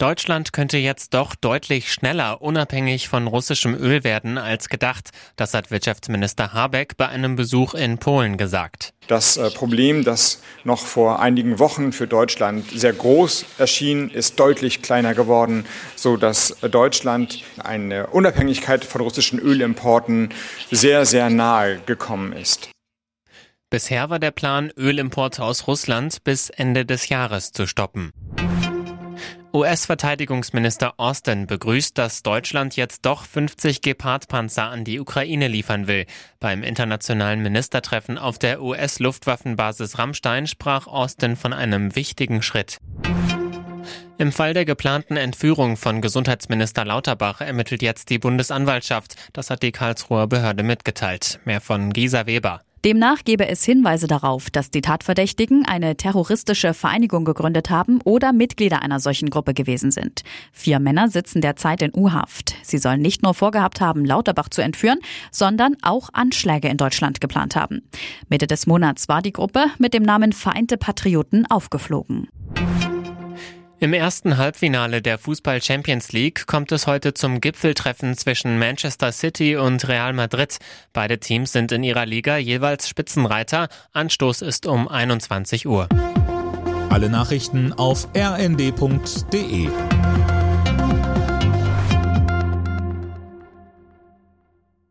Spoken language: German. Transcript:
Deutschland könnte jetzt doch deutlich schneller unabhängig von russischem Öl werden als gedacht. Das hat Wirtschaftsminister Habeck bei einem Besuch in Polen gesagt. Das äh, Problem, das noch vor einigen Wochen für Deutschland sehr groß erschien, ist deutlich kleiner geworden, so dass Deutschland eine Unabhängigkeit von russischen Ölimporten sehr, sehr nahe gekommen ist. Bisher war der Plan, Ölimporte aus Russland bis Ende des Jahres zu stoppen. US-Verteidigungsminister Austin begrüßt, dass Deutschland jetzt doch 50 Gepard-Panzer an die Ukraine liefern will. Beim internationalen Ministertreffen auf der US-Luftwaffenbasis Rammstein sprach Austin von einem wichtigen Schritt. Im Fall der geplanten Entführung von Gesundheitsminister Lauterbach ermittelt jetzt die Bundesanwaltschaft. Das hat die Karlsruher Behörde mitgeteilt. Mehr von Gisa Weber. Demnach gebe es Hinweise darauf, dass die Tatverdächtigen eine terroristische Vereinigung gegründet haben oder Mitglieder einer solchen Gruppe gewesen sind. Vier Männer sitzen derzeit in U-Haft. Sie sollen nicht nur vorgehabt haben, Lauterbach zu entführen, sondern auch Anschläge in Deutschland geplant haben. Mitte des Monats war die Gruppe mit dem Namen Vereinte Patrioten aufgeflogen. Im ersten Halbfinale der Fußball Champions League kommt es heute zum Gipfeltreffen zwischen Manchester City und Real Madrid. Beide Teams sind in ihrer Liga jeweils Spitzenreiter. Anstoß ist um 21 Uhr. Alle Nachrichten auf rnd.de